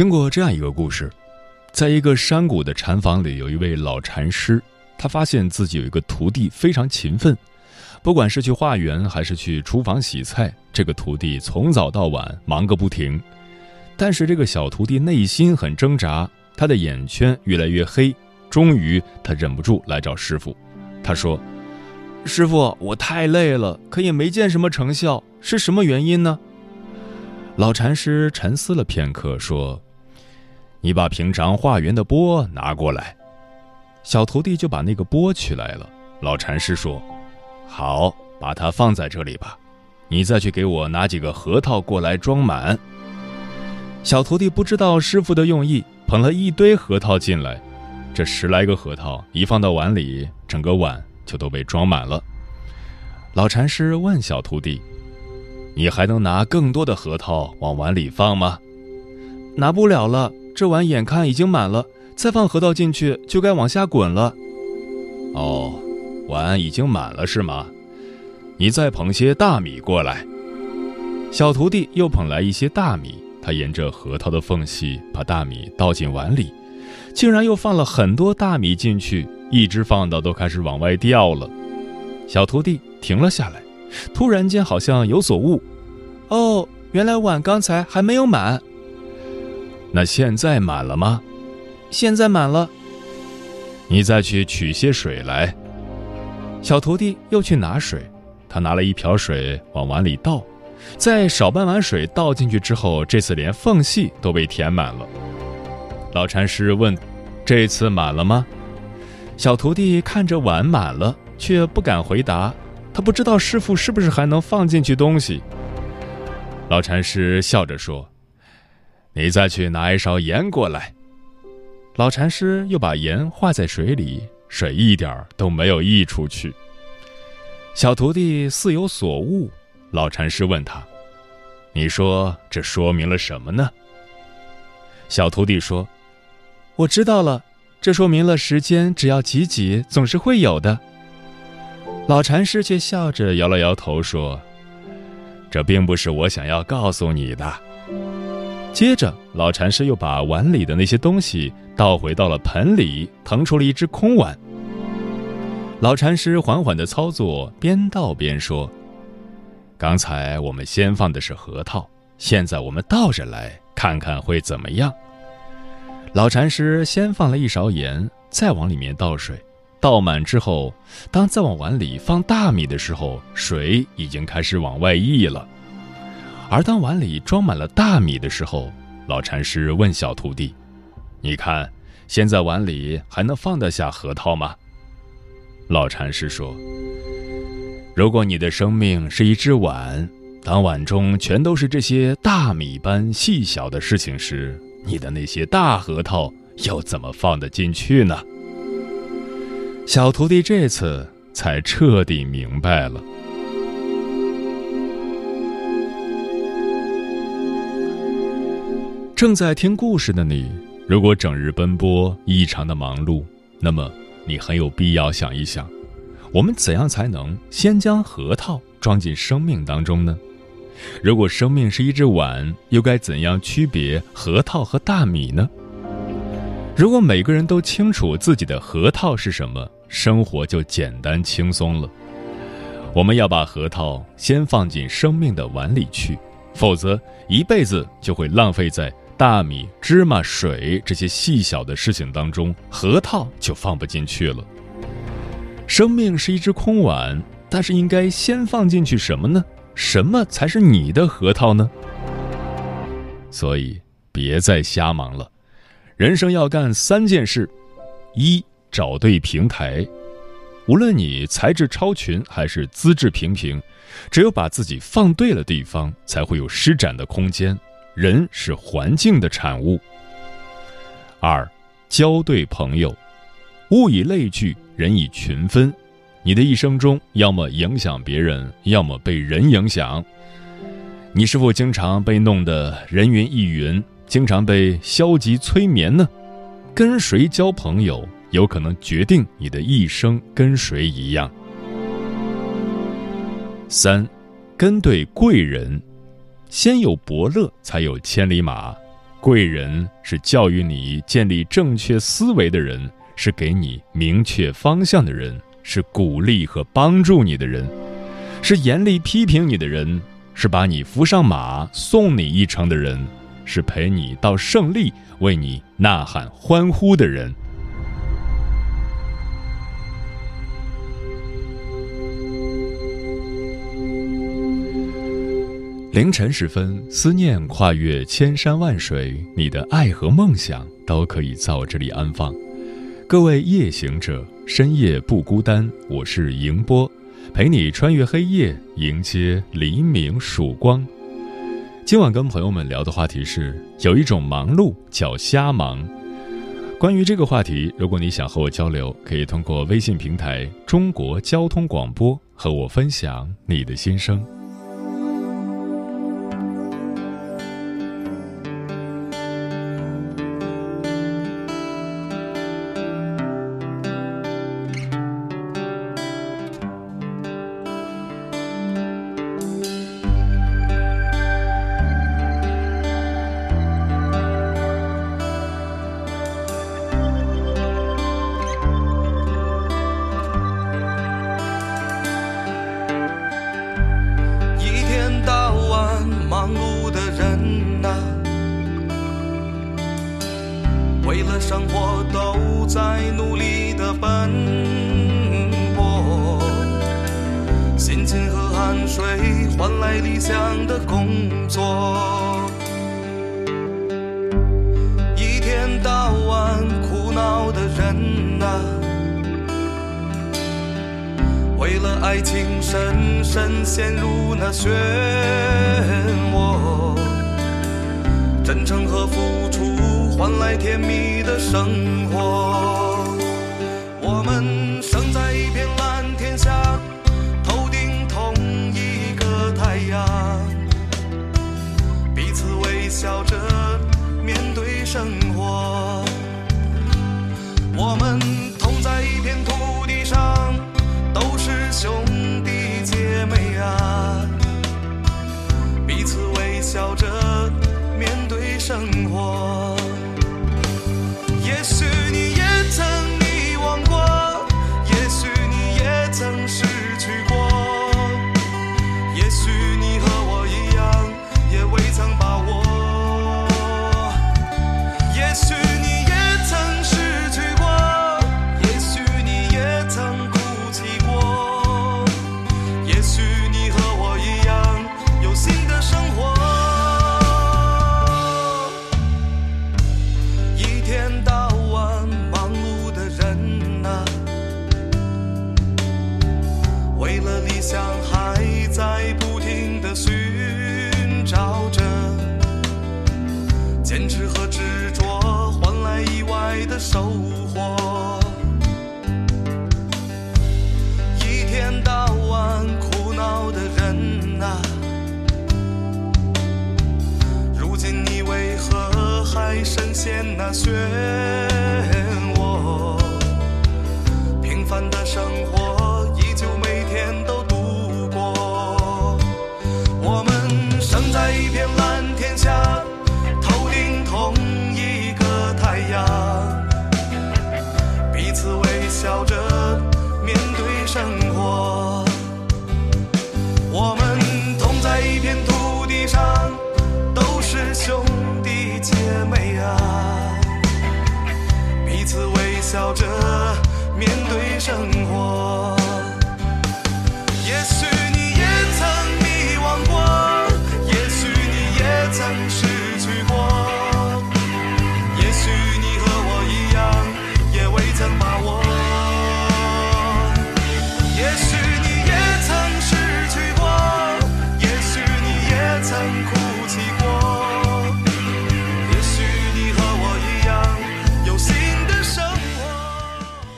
听过这样一个故事，在一个山谷的禅房里，有一位老禅师，他发现自己有一个徒弟非常勤奋，不管是去化缘还是去厨房洗菜，这个徒弟从早到晚忙个不停。但是这个小徒弟内心很挣扎，他的眼圈越来越黑。终于，他忍不住来找师傅，他说：“师傅，我太累了，可也没见什么成效，是什么原因呢？”老禅师沉思了片刻，说。你把平常化缘的钵拿过来，小徒弟就把那个钵取来了。老禅师说：“好，把它放在这里吧。你再去给我拿几个核桃过来装满。”小徒弟不知道师傅的用意，捧了一堆核桃进来。这十来个核桃一放到碗里，整个碗就都被装满了。老禅师问小徒弟：“你还能拿更多的核桃往碗里放吗？”“拿不了了。”这碗眼看已经满了，再放核桃进去就该往下滚了。哦，碗已经满了是吗？你再捧些大米过来。小徒弟又捧来一些大米，他沿着核桃的缝隙把大米倒进碗里，竟然又放了很多大米进去，一直放到都开始往外掉了。小徒弟停了下来，突然间好像有所悟，哦，原来碗刚才还没有满。那现在满了吗？现在满了。你再去取些水来。小徒弟又去拿水，他拿了一瓢水往碗里倒，在少半碗水倒进去之后，这次连缝隙都被填满了。老禅师问：“这次满了吗？”小徒弟看着碗满了，却不敢回答，他不知道师傅是不是还能放进去东西。老禅师笑着说。你再去拿一勺盐过来。老禅师又把盐化在水里，水一点儿都没有溢出去。小徒弟似有所悟，老禅师问他：“你说这说明了什么呢？”小徒弟说：“我知道了，这说明了时间只要挤挤，总是会有的。”老禅师却笑着摇了摇头说：“这并不是我想要告诉你的。”接着，老禅师又把碗里的那些东西倒回到了盆里，腾出了一只空碗。老禅师缓缓的操作，边倒边说：“刚才我们先放的是核桃，现在我们倒着来看看会怎么样。”老禅师先放了一勺盐，再往里面倒水，倒满之后，当再往碗里放大米的时候，水已经开始往外溢了。而当碗里装满了大米的时候，老禅师问小徒弟：“你看，现在碗里还能放得下核桃吗？”老禅师说：“如果你的生命是一只碗，当碗中全都是这些大米般细小的事情时，你的那些大核桃又怎么放得进去呢？”小徒弟这次才彻底明白了。正在听故事的你，如果整日奔波，异常的忙碌，那么你很有必要想一想，我们怎样才能先将核桃装进生命当中呢？如果生命是一只碗，又该怎样区别核桃和大米呢？如果每个人都清楚自己的核桃是什么，生活就简单轻松了。我们要把核桃先放进生命的碗里去。否则一辈子就会浪费在大米、芝麻、水这些细小的事情当中，核桃就放不进去了。生命是一只空碗，但是应该先放进去什么呢？什么才是你的核桃呢？所以别再瞎忙了，人生要干三件事：一找对平台，无论你才智超群还是资质平平。只有把自己放对了地方，才会有施展的空间。人是环境的产物。二，交对朋友，物以类聚，人以群分。你的一生中，要么影响别人，要么被人影响。你是否经常被弄得人云亦云，经常被消极催眠呢？跟谁交朋友，有可能决定你的一生跟谁一样。三，跟对贵人，先有伯乐，才有千里马。贵人是教育你建立正确思维的人，是给你明确方向的人，是鼓励和帮助你的人，是严厉批评你的人，是把你扶上马送你一程的人，是陪你到胜利为你呐喊欢呼的人。凌晨时分，思念跨越千山万水，你的爱和梦想都可以在我这里安放。各位夜行者，深夜不孤单，我是迎波，陪你穿越黑夜，迎接黎明曙光。今晚跟朋友们聊的话题是：有一种忙碌叫瞎忙。关于这个话题，如果你想和我交流，可以通过微信平台“中国交通广播”和我分享你的心声。漩涡，真诚和付出换来甜蜜的生活。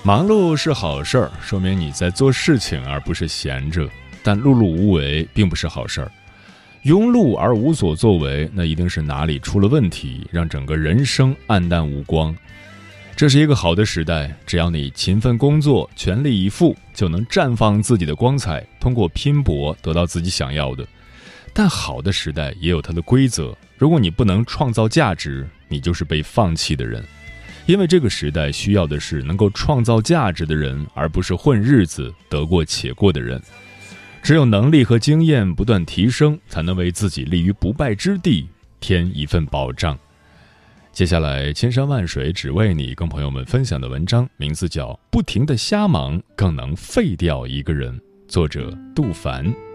忙碌是好事儿，说明你在做事情，而不是闲着。但碌碌无为并不是好事儿，庸碌而无所作为，那一定是哪里出了问题，让整个人生黯淡无光。这是一个好的时代，只要你勤奋工作、全力以赴，就能绽放自己的光彩，通过拼搏得到自己想要的。但好的时代也有它的规则，如果你不能创造价值，你就是被放弃的人。因为这个时代需要的是能够创造价值的人，而不是混日子、得过且过的人。只有能力和经验不断提升，才能为自己立于不败之地添一份保障。接下来，千山万水只为你，跟朋友们分享的文章名字叫《不停的瞎忙更能废掉一个人》，作者杜凡。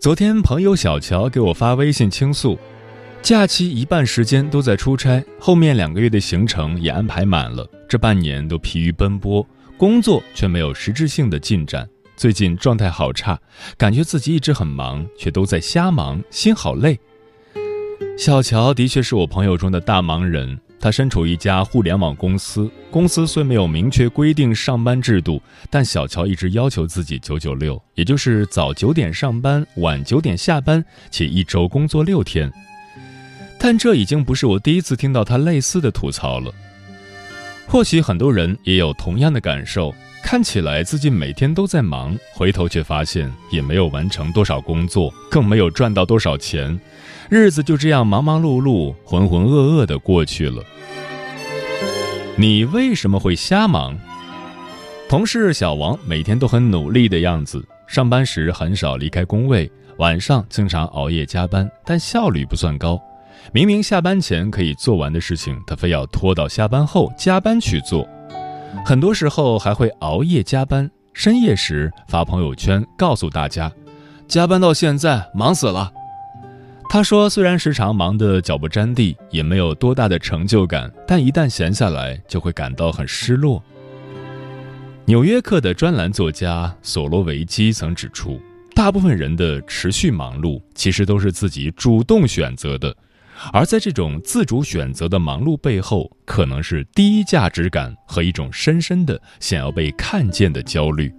昨天，朋友小乔给我发微信倾诉。假期一半时间都在出差，后面两个月的行程也安排满了。这半年都疲于奔波，工作却没有实质性的进展。最近状态好差，感觉自己一直很忙，却都在瞎忙，心好累。小乔的确是我朋友中的大忙人，他身处一家互联网公司，公司虽没有明确规定上班制度，但小乔一直要求自己九九六，也就是早九点上班，晚九点下班，且一周工作六天。但这已经不是我第一次听到他类似的吐槽了。或许很多人也有同样的感受，看起来自己每天都在忙，回头却发现也没有完成多少工作，更没有赚到多少钱，日子就这样忙忙碌碌、浑浑噩噩的过去了。你为什么会瞎忙？同事小王每天都很努力的样子，上班时很少离开工位，晚上经常熬夜加班，但效率不算高。明明下班前可以做完的事情，他非要拖到下班后加班去做，很多时候还会熬夜加班，深夜时发朋友圈告诉大家，加班到现在忙死了。他说，虽然时常忙得脚不沾地，也没有多大的成就感，但一旦闲下来，就会感到很失落。纽约客的专栏作家索罗维基曾指出，大部分人的持续忙碌，其实都是自己主动选择的。而在这种自主选择的忙碌背后，可能是低价值感和一种深深的想要被看见的焦虑。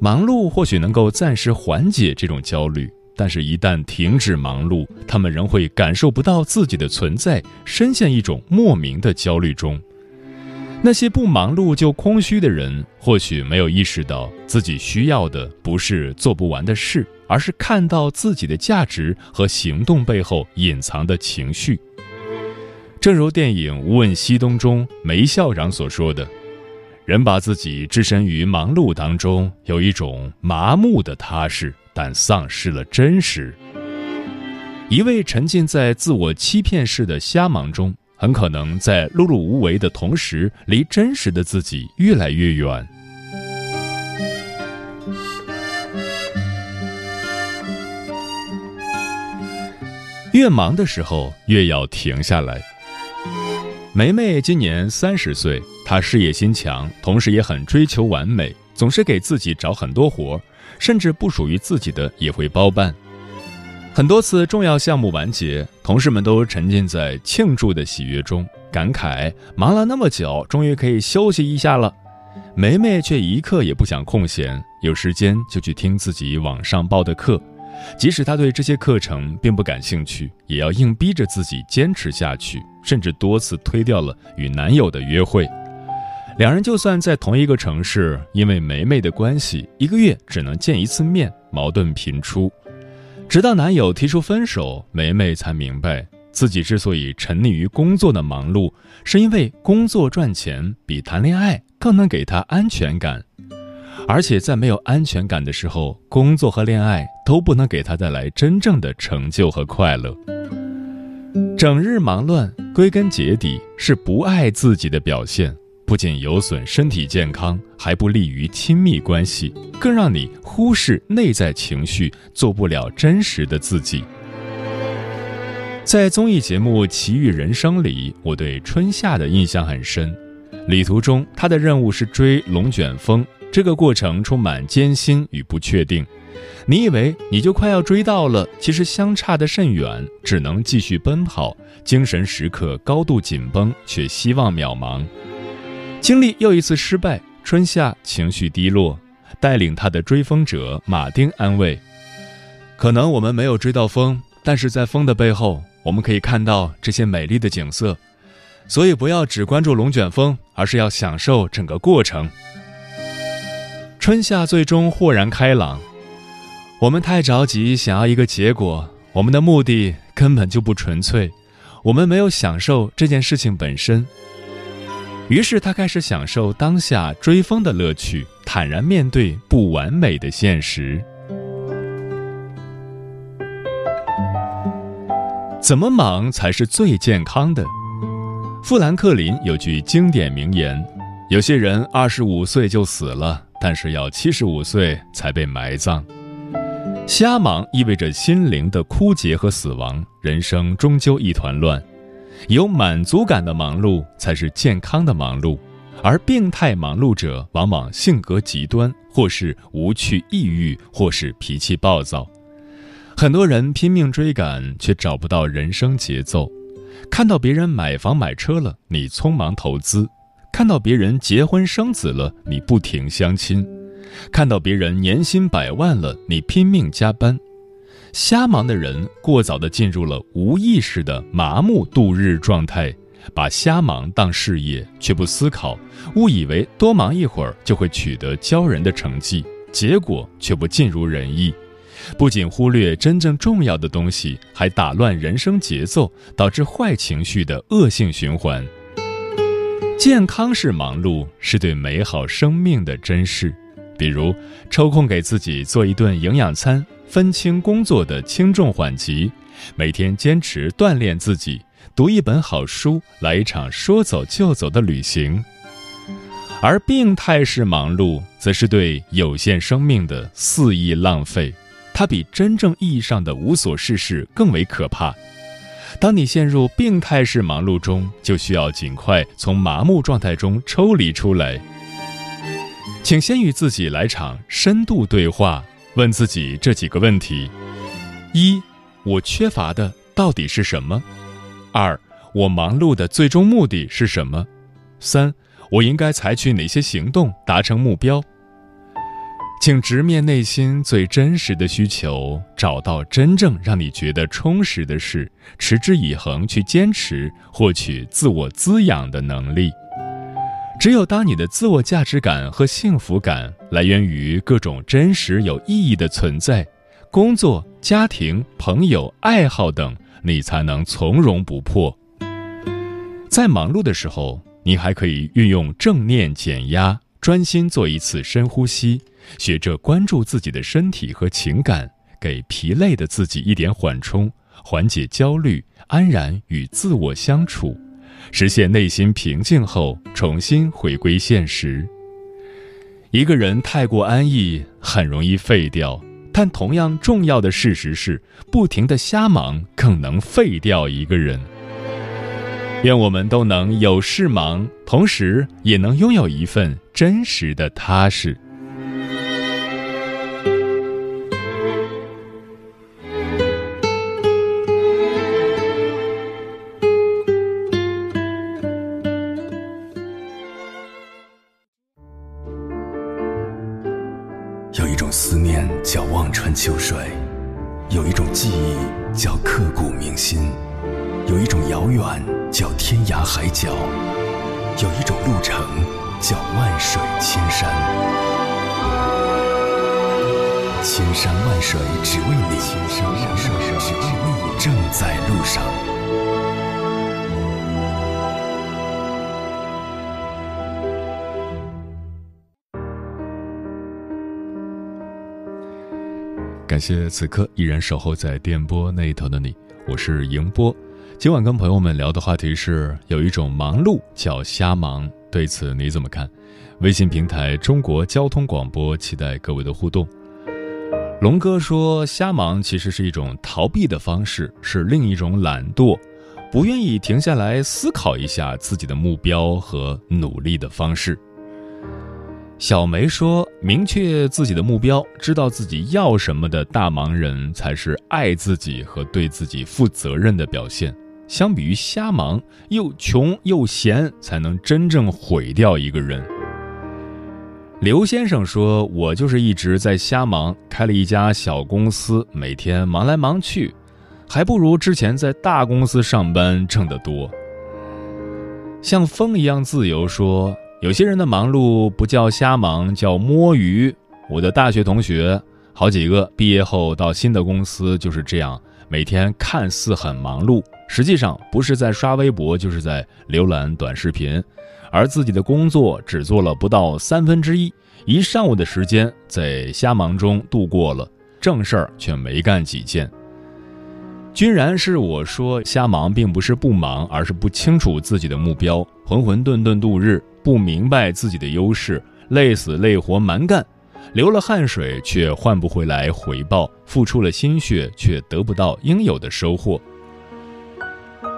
忙碌或许能够暂时缓解这种焦虑，但是，一旦停止忙碌，他们仍会感受不到自己的存在，深陷一种莫名的焦虑中。那些不忙碌就空虚的人，或许没有意识到自己需要的不是做不完的事。而是看到自己的价值和行动背后隐藏的情绪。正如电影《无问西东》中梅校长所说的：“人把自己置身于忙碌当中，有一种麻木的踏实，但丧失了真实。一味沉浸在自我欺骗式的瞎忙中，很可能在碌碌无为的同时，离真实的自己越来越远。”越忙的时候，越要停下来。梅梅今年三十岁，她事业心强，同时也很追求完美，总是给自己找很多活儿，甚至不属于自己的也会包办。很多次重要项目完结，同事们都沉浸在庆祝的喜悦中，感慨忙了那么久，终于可以休息一下了。梅梅却一刻也不想空闲，有时间就去听自己网上报的课。即使她对这些课程并不感兴趣，也要硬逼着自己坚持下去，甚至多次推掉了与男友的约会。两人就算在同一个城市，因为梅梅的关系，一个月只能见一次面，矛盾频出。直到男友提出分手，梅梅才明白，自己之所以沉溺于工作的忙碌，是因为工作赚钱比谈恋爱更能给她安全感。而且在没有安全感的时候，工作和恋爱都不能给她带来真正的成就和快乐。整日忙乱，归根结底是不爱自己的表现，不仅有损身体健康，还不利于亲密关系，更让你忽视内在情绪，做不了真实的自己。在综艺节目《奇遇人生》里，我对春夏的印象很深。旅途中，他的任务是追龙卷风，这个过程充满艰辛与不确定。你以为你就快要追到了，其实相差的甚远，只能继续奔跑，精神时刻高度紧绷，却希望渺茫。经历又一次失败，春夏情绪低落，带领他的追风者马丁安慰：“可能我们没有追到风，但是在风的背后，我们可以看到这些美丽的景色。所以不要只关注龙卷风，而是要享受整个过程。”春夏最终豁然开朗。我们太着急想要一个结果，我们的目的根本就不纯粹，我们没有享受这件事情本身。于是他开始享受当下追风的乐趣，坦然面对不完美的现实。怎么忙才是最健康的？富兰克林有句经典名言：“有些人二十五岁就死了，但是要七十五岁才被埋葬。”瞎忙意味着心灵的枯竭和死亡，人生终究一团乱。有满足感的忙碌才是健康的忙碌，而病态忙碌者往往性格极端，或是无趣抑郁，或是脾气暴躁。很多人拼命追赶，却找不到人生节奏。看到别人买房买车了，你匆忙投资；看到别人结婚生子了，你不停相亲。看到别人年薪百万了，你拼命加班，瞎忙的人过早的进入了无意识的麻木度日状态，把瞎忙当事业，却不思考，误以为多忙一会儿就会取得骄人的成绩，结果却不尽如人意，不仅忽略真正重要的东西，还打乱人生节奏，导致坏情绪的恶性循环。健康是忙碌，是对美好生命的珍视。比如，抽空给自己做一顿营养餐，分清工作的轻重缓急，每天坚持锻炼自己，读一本好书，来一场说走就走的旅行。而病态式忙碌，则是对有限生命的肆意浪费，它比真正意义上的无所事事更为可怕。当你陷入病态式忙碌中，就需要尽快从麻木状态中抽离出来。请先与自己来场深度对话，问自己这几个问题：一，我缺乏的到底是什么？二，我忙碌的最终目的是什么？三，我应该采取哪些行动达成目标？请直面内心最真实的需求，找到真正让你觉得充实的事，持之以恒去坚持，获取自我滋养的能力。只有当你的自我价值感和幸福感来源于各种真实有意义的存在，工作、家庭、朋友、爱好等，你才能从容不迫。在忙碌的时候，你还可以运用正念减压，专心做一次深呼吸，学着关注自己的身体和情感，给疲累的自己一点缓冲，缓解焦虑，安然与自我相处。实现内心平静后，重新回归现实。一个人太过安逸，很容易废掉；但同样重要的事实是，不停的瞎忙更能废掉一个人。愿我们都能有事忙，同时也能拥有一份真实的踏实。感谢此刻依然守候在电波那头的你，我是迎波。今晚跟朋友们聊的话题是：有一种忙碌叫瞎忙，对此你怎么看？微信平台中国交通广播，期待各位的互动。龙哥说，瞎忙其实是一种逃避的方式，是另一种懒惰。不愿意停下来思考一下自己的目标和努力的方式。小梅说：“明确自己的目标，知道自己要什么的大忙人，才是爱自己和对自己负责任的表现。相比于瞎忙，又穷又闲，才能真正毁掉一个人。”刘先生说：“我就是一直在瞎忙，开了一家小公司，每天忙来忙去，还不如之前在大公司上班挣得多。”像风一样自由说。有些人的忙碌不叫瞎忙，叫摸鱼。我的大学同学好几个毕业后到新的公司就是这样，每天看似很忙碌，实际上不是在刷微博，就是在浏览短视频，而自己的工作只做了不到三分之一，一上午的时间在瞎忙中度过了，正事儿却没干几件。君然是我说瞎忙，并不是不忙，而是不清楚自己的目标，浑浑沌沌度日。不明白自己的优势，累死累活蛮干，流了汗水却换不回来回报，付出了心血却得不到应有的收获。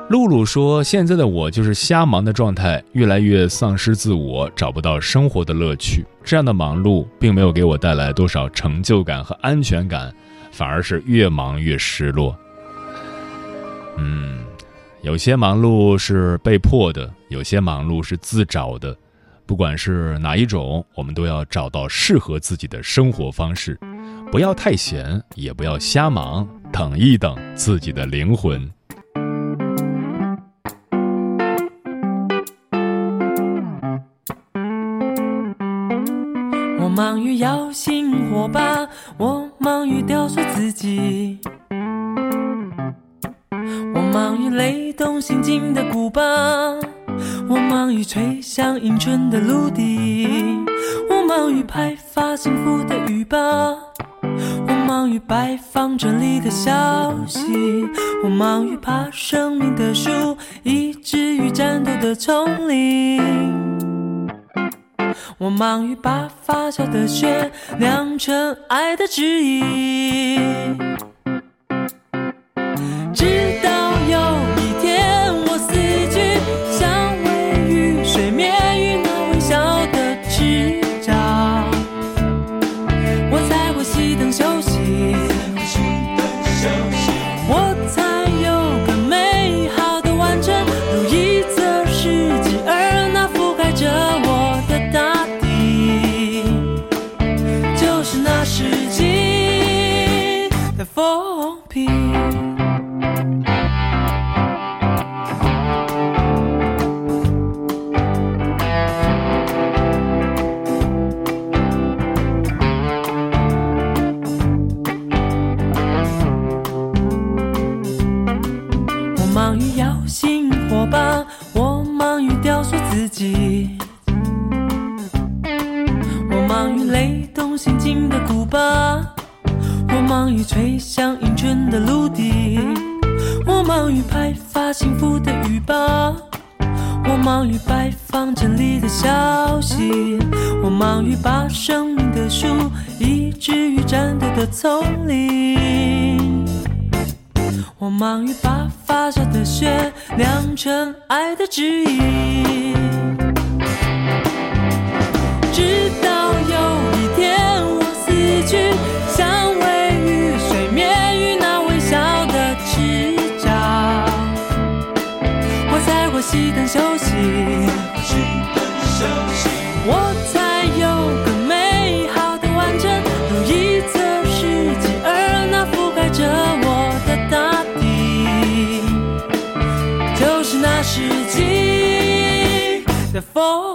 露露说：“现在的我就是瞎忙的状态，越来越丧失自我，找不到生活的乐趣。这样的忙碌并没有给我带来多少成就感和安全感，反而是越忙越失落。”嗯。有些忙碌是被迫的，有些忙碌是自找的。不管是哪一种，我们都要找到适合自己的生活方式，不要太闲，也不要瞎忙，等一等自己的灵魂。我忙于摇醒火把，我忙于雕塑自己。我忙于雷动心境的鼓巴，我忙于吹响迎春的芦笛，我忙于派发幸福的语报，我忙于拜访真理的消息，我忙于爬生命的树，以至于战斗的丛林，我忙于把发酵的雪酿成爱的我忙于把生命的树移植于战斗的丛林，我忙于把发酵的血酿成爱的指引。风